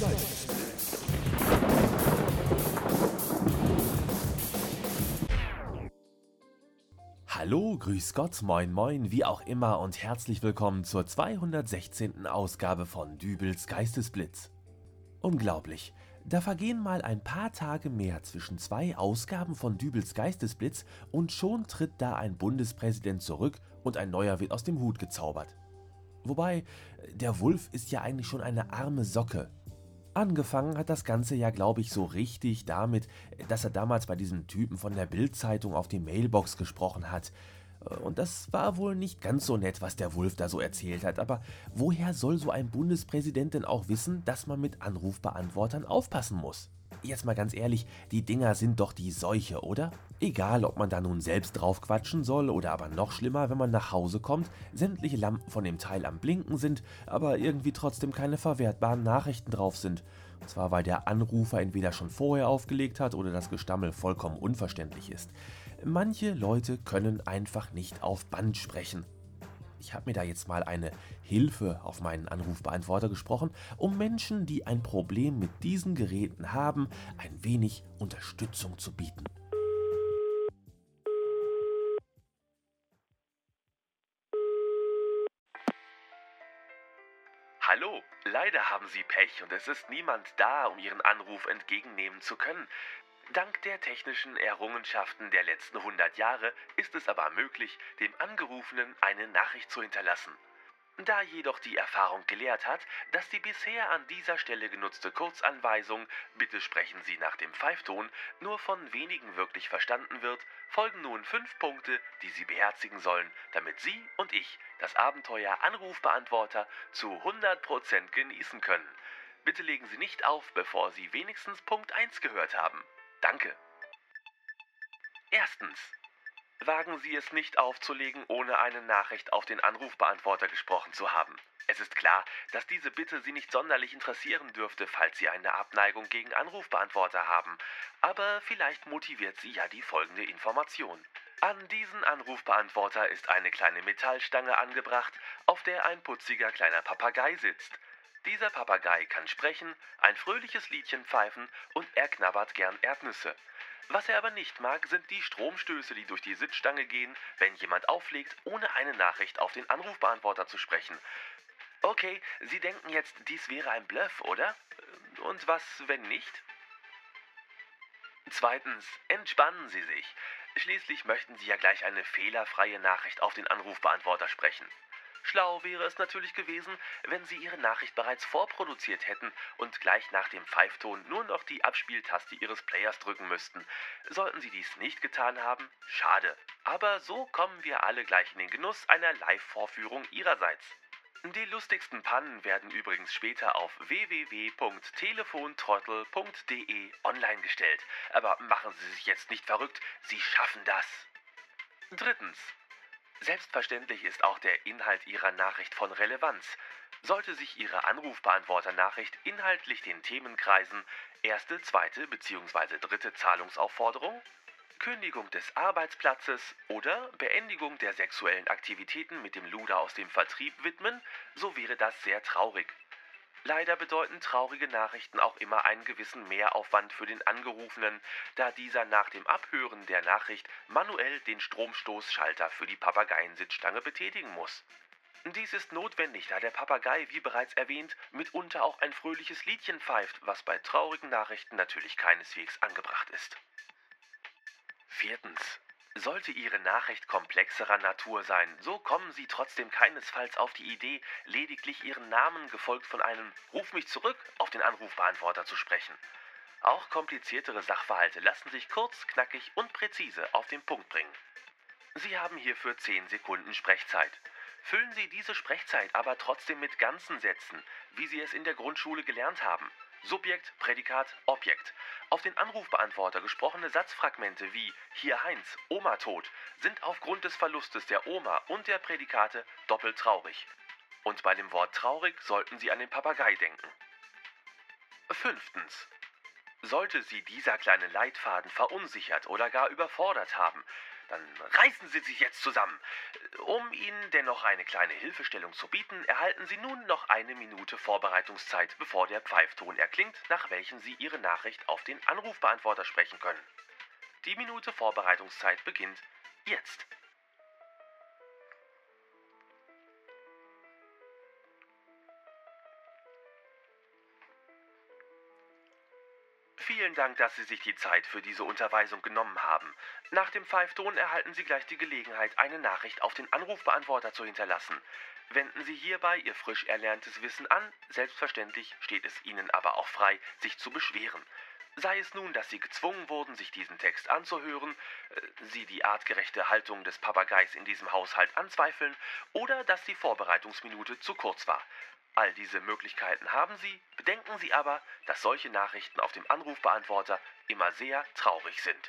Geistesblitz. Hallo, grüß Gott, moin moin, wie auch immer und herzlich willkommen zur 216. Ausgabe von Dübels Geistesblitz. Unglaublich, da vergehen mal ein paar Tage mehr zwischen zwei Ausgaben von Dübels Geistesblitz und schon tritt da ein Bundespräsident zurück und ein neuer wird aus dem Hut gezaubert. Wobei, der Wulf ist ja eigentlich schon eine arme Socke. Angefangen hat das Ganze ja, glaube ich, so richtig damit, dass er damals bei diesem Typen von der Bild-Zeitung auf die Mailbox gesprochen hat. Und das war wohl nicht ganz so nett, was der Wulf da so erzählt hat. Aber woher soll so ein Bundespräsident denn auch wissen, dass man mit Anrufbeantwortern aufpassen muss? Jetzt mal ganz ehrlich, die Dinger sind doch die Seuche, oder? Egal, ob man da nun selbst drauf quatschen soll oder aber noch schlimmer, wenn man nach Hause kommt, sämtliche Lampen von dem Teil am Blinken sind, aber irgendwie trotzdem keine verwertbaren Nachrichten drauf sind. Und zwar, weil der Anrufer entweder schon vorher aufgelegt hat oder das Gestammel vollkommen unverständlich ist. Manche Leute können einfach nicht auf Band sprechen. Ich habe mir da jetzt mal eine Hilfe auf meinen Anrufbeantworter gesprochen, um Menschen, die ein Problem mit diesen Geräten haben, ein wenig Unterstützung zu bieten. Hallo, leider haben Sie Pech und es ist niemand da, um Ihren Anruf entgegennehmen zu können. Dank der technischen Errungenschaften der letzten 100 Jahre ist es aber möglich, dem Angerufenen eine Nachricht zu hinterlassen. Da jedoch die Erfahrung gelehrt hat, dass die bisher an dieser Stelle genutzte Kurzanweisung Bitte sprechen Sie nach dem Pfeifton nur von wenigen wirklich verstanden wird, folgen nun fünf Punkte, die Sie beherzigen sollen, damit Sie und ich das Abenteuer Anrufbeantworter zu 100% genießen können. Bitte legen Sie nicht auf, bevor Sie wenigstens Punkt 1 gehört haben. Danke. Erstens. Wagen Sie es nicht aufzulegen, ohne eine Nachricht auf den Anrufbeantworter gesprochen zu haben. Es ist klar, dass diese Bitte Sie nicht sonderlich interessieren dürfte, falls Sie eine Abneigung gegen Anrufbeantworter haben. Aber vielleicht motiviert Sie ja die folgende Information. An diesen Anrufbeantworter ist eine kleine Metallstange angebracht, auf der ein putziger kleiner Papagei sitzt. Dieser Papagei kann sprechen, ein fröhliches Liedchen pfeifen und er knabbert gern Erdnüsse. Was er aber nicht mag, sind die Stromstöße, die durch die Sitzstange gehen, wenn jemand auflegt, ohne eine Nachricht auf den Anrufbeantworter zu sprechen. Okay, Sie denken jetzt, dies wäre ein Bluff, oder? Und was, wenn nicht? Zweitens, entspannen Sie sich. Schließlich möchten Sie ja gleich eine fehlerfreie Nachricht auf den Anrufbeantworter sprechen. Schlau wäre es natürlich gewesen, wenn Sie Ihre Nachricht bereits vorproduziert hätten und gleich nach dem Pfeifton nur noch die Abspieltaste Ihres Players drücken müssten. Sollten Sie dies nicht getan haben, schade. Aber so kommen wir alle gleich in den Genuss einer Live-Vorführung Ihrerseits. Die lustigsten Pannen werden übrigens später auf www.telefontrottel.de online gestellt. Aber machen Sie sich jetzt nicht verrückt, Sie schaffen das. Drittens. Selbstverständlich ist auch der Inhalt Ihrer Nachricht von Relevanz. Sollte sich Ihre Anrufbeantworter-Nachricht inhaltlich den Themen kreisen, erste, zweite bzw. dritte Zahlungsaufforderung, Kündigung des Arbeitsplatzes oder Beendigung der sexuellen Aktivitäten mit dem Luder aus dem Vertrieb widmen, so wäre das sehr traurig. Leider bedeuten traurige Nachrichten auch immer einen gewissen Mehraufwand für den Angerufenen, da dieser nach dem Abhören der Nachricht manuell den Stromstoßschalter für die Papageiensitzstange betätigen muss. Dies ist notwendig, da der Papagei, wie bereits erwähnt, mitunter auch ein fröhliches Liedchen pfeift, was bei traurigen Nachrichten natürlich keineswegs angebracht ist. Viertens. Sollte Ihre Nachricht komplexerer Natur sein, so kommen Sie trotzdem keinesfalls auf die Idee, lediglich Ihren Namen gefolgt von einem Ruf mich zurück auf den Anrufbeantworter zu sprechen. Auch kompliziertere Sachverhalte lassen sich kurz, knackig und präzise auf den Punkt bringen. Sie haben hierfür 10 Sekunden Sprechzeit. Füllen Sie diese Sprechzeit aber trotzdem mit ganzen Sätzen, wie Sie es in der Grundschule gelernt haben. Subjekt, Prädikat, Objekt. Auf den Anrufbeantworter gesprochene Satzfragmente wie hier Heinz, Oma tot sind aufgrund des Verlustes der Oma und der Prädikate doppelt traurig. Und bei dem Wort traurig sollten Sie an den Papagei denken. Fünftens. Sollte Sie dieser kleine Leitfaden verunsichert oder gar überfordert haben, Dann reißen Sie sich jetzt zusammen. Um Ihnen dennoch eine kleine Hilfestellung zu bieten, erhalten Sie nun noch eine Minute Vorbereitungszeit, bevor der Pfeifton erklingt, nach welchem Sie Ihre Nachricht auf den Anrufbeantworter sprechen können. Die Minute Vorbereitungszeit beginnt jetzt. Vielen Dank, dass Sie sich die Zeit für diese Unterweisung genommen haben. Nach dem Pfeifton erhalten Sie gleich die Gelegenheit, eine Nachricht auf den Anrufbeantworter zu hinterlassen. Wenden Sie hierbei Ihr frisch erlerntes Wissen an, selbstverständlich steht es Ihnen aber auch frei, sich zu beschweren. Sei es nun, dass Sie gezwungen wurden, sich diesen Text anzuhören, äh, Sie die artgerechte Haltung des Papageis in diesem Haushalt anzweifeln oder dass die Vorbereitungsminute zu kurz war. All diese Möglichkeiten haben Sie, bedenken Sie aber, dass solche Nachrichten auf dem Anrufbeantworter immer sehr traurig sind.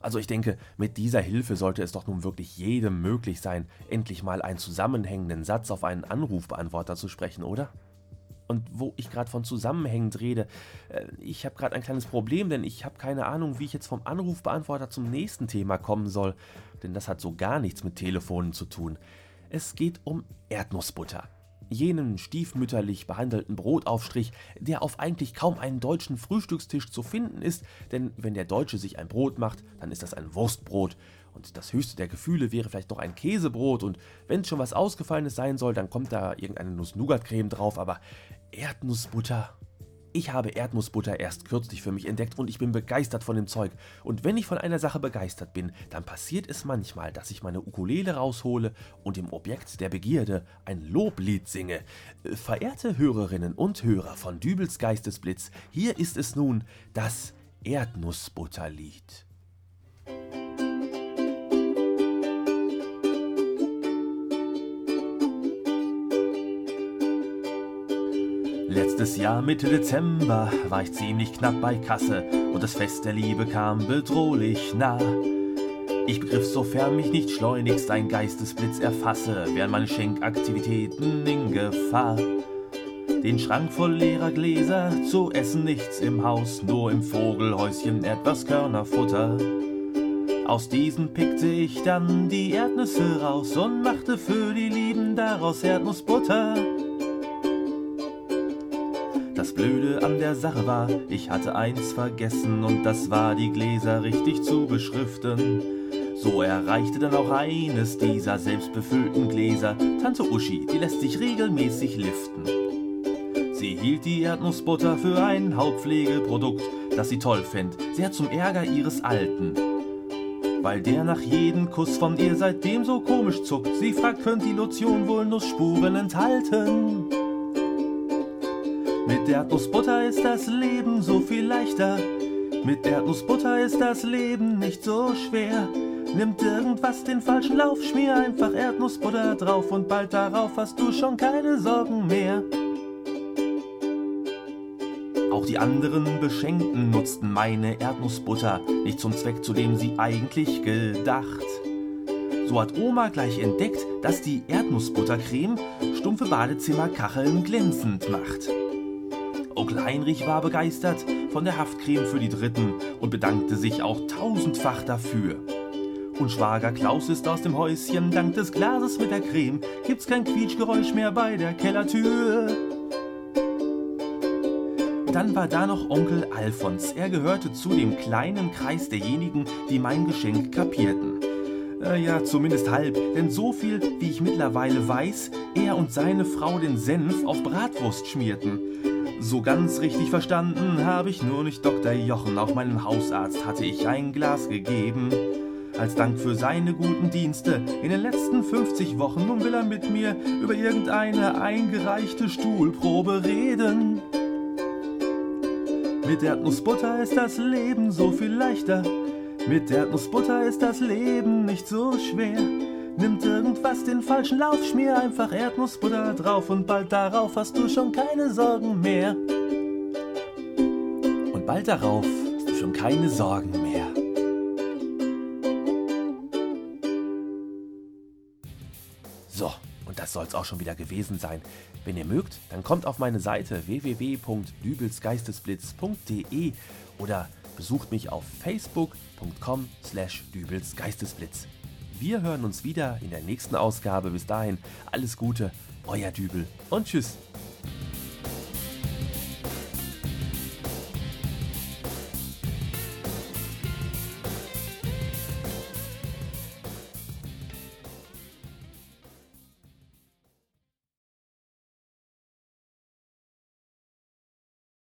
Also ich denke, mit dieser Hilfe sollte es doch nun wirklich jedem möglich sein, endlich mal einen zusammenhängenden Satz auf einen Anrufbeantworter zu sprechen, oder? Und wo ich gerade von zusammenhängend rede, äh, ich habe gerade ein kleines Problem, denn ich habe keine Ahnung, wie ich jetzt vom Anrufbeantworter zum nächsten Thema kommen soll, denn das hat so gar nichts mit Telefonen zu tun. Es geht um Erdnussbutter. Jenen stiefmütterlich behandelten Brotaufstrich, der auf eigentlich kaum einem deutschen Frühstückstisch zu finden ist, denn wenn der Deutsche sich ein Brot macht, dann ist das ein Wurstbrot. Und das höchste der Gefühle wäre vielleicht noch ein Käsebrot und wenn es schon was Ausgefallenes sein soll, dann kommt da irgendeine Nuss-Nougat-Creme drauf, aber Erdnussbutter, ich habe Erdnussbutter erst kürzlich für mich entdeckt und ich bin begeistert von dem Zeug. Und wenn ich von einer Sache begeistert bin, dann passiert es manchmal, dass ich meine Ukulele raushole und dem Objekt der Begierde ein Loblied singe. Verehrte Hörerinnen und Hörer von Dübels Geistesblitz, hier ist es nun das Erdnussbutterlied. Letztes Jahr Mitte Dezember war ich ziemlich knapp bei Kasse und das Fest der Liebe kam bedrohlich nah. Ich begriff, sofern mich nicht schleunigst ein Geistesblitz erfasse, wären meine Schenkaktivitäten in Gefahr. Den Schrank voll leerer Gläser, zu essen nichts im Haus, nur im Vogelhäuschen etwas Körnerfutter. Aus diesen pickte ich dann die Erdnüsse raus und machte für die Lieben daraus Erdnussbutter. Das Blöde an der Sache war, ich hatte eins vergessen und das war die Gläser richtig zu beschriften. So erreichte dann auch eines dieser selbstbefüllten Gläser Tante Uschi, die lässt sich regelmäßig liften. Sie hielt die Erdnussbutter für ein Hautpflegeprodukt, das sie toll fänd, sehr zum Ärger ihres Alten. Weil der nach jedem Kuss von ihr seitdem so komisch zuckt, sie fragt, könnt die Lotion wohl Nussspuren enthalten? Mit Erdnussbutter ist das Leben so viel leichter. Mit Erdnussbutter ist das Leben nicht so schwer. Nimmt irgendwas den falschen Lauf, schmier einfach Erdnussbutter drauf und bald darauf hast du schon keine Sorgen mehr. Auch die anderen Beschenkten nutzten meine Erdnussbutter nicht zum Zweck, zu dem sie eigentlich gedacht. So hat Oma gleich entdeckt, dass die Erdnussbuttercreme stumpfe Badezimmerkacheln glänzend macht. Onkel Heinrich war begeistert von der Haftcreme für die Dritten und bedankte sich auch tausendfach dafür. Und Schwager Klaus ist aus dem Häuschen, dank des Glases mit der Creme gibt's kein Quietschgeräusch mehr bei der Kellertür. Dann war da noch Onkel Alfons. Er gehörte zu dem kleinen Kreis derjenigen, die mein Geschenk kapierten. Äh, ja, zumindest halb, denn so viel, wie ich mittlerweile weiß, er und seine Frau den Senf auf Bratwurst schmierten. So ganz richtig verstanden habe ich nur nicht Dr. Jochen. Auch meinem Hausarzt hatte ich ein Glas gegeben. Als Dank für seine guten Dienste in den letzten 50 Wochen. Nun will er mit mir über irgendeine eingereichte Stuhlprobe reden. Mit Erdnussbutter ist das Leben so viel leichter. Mit Erdnussbutter ist das Leben nicht so schwer. Nimmt irgendwas den falschen Lauf, schmier einfach Erdnussbutter drauf und bald darauf hast du schon keine Sorgen mehr. Und bald darauf hast du schon keine Sorgen mehr. So, und das soll's auch schon wieder gewesen sein. Wenn ihr mögt, dann kommt auf meine Seite www.dübelsgeistesblitz.de oder besucht mich auf facebook.com slash dübelsgeistesblitz. Wir hören uns wieder in der nächsten Ausgabe. Bis dahin, alles Gute, euer Dübel und tschüss.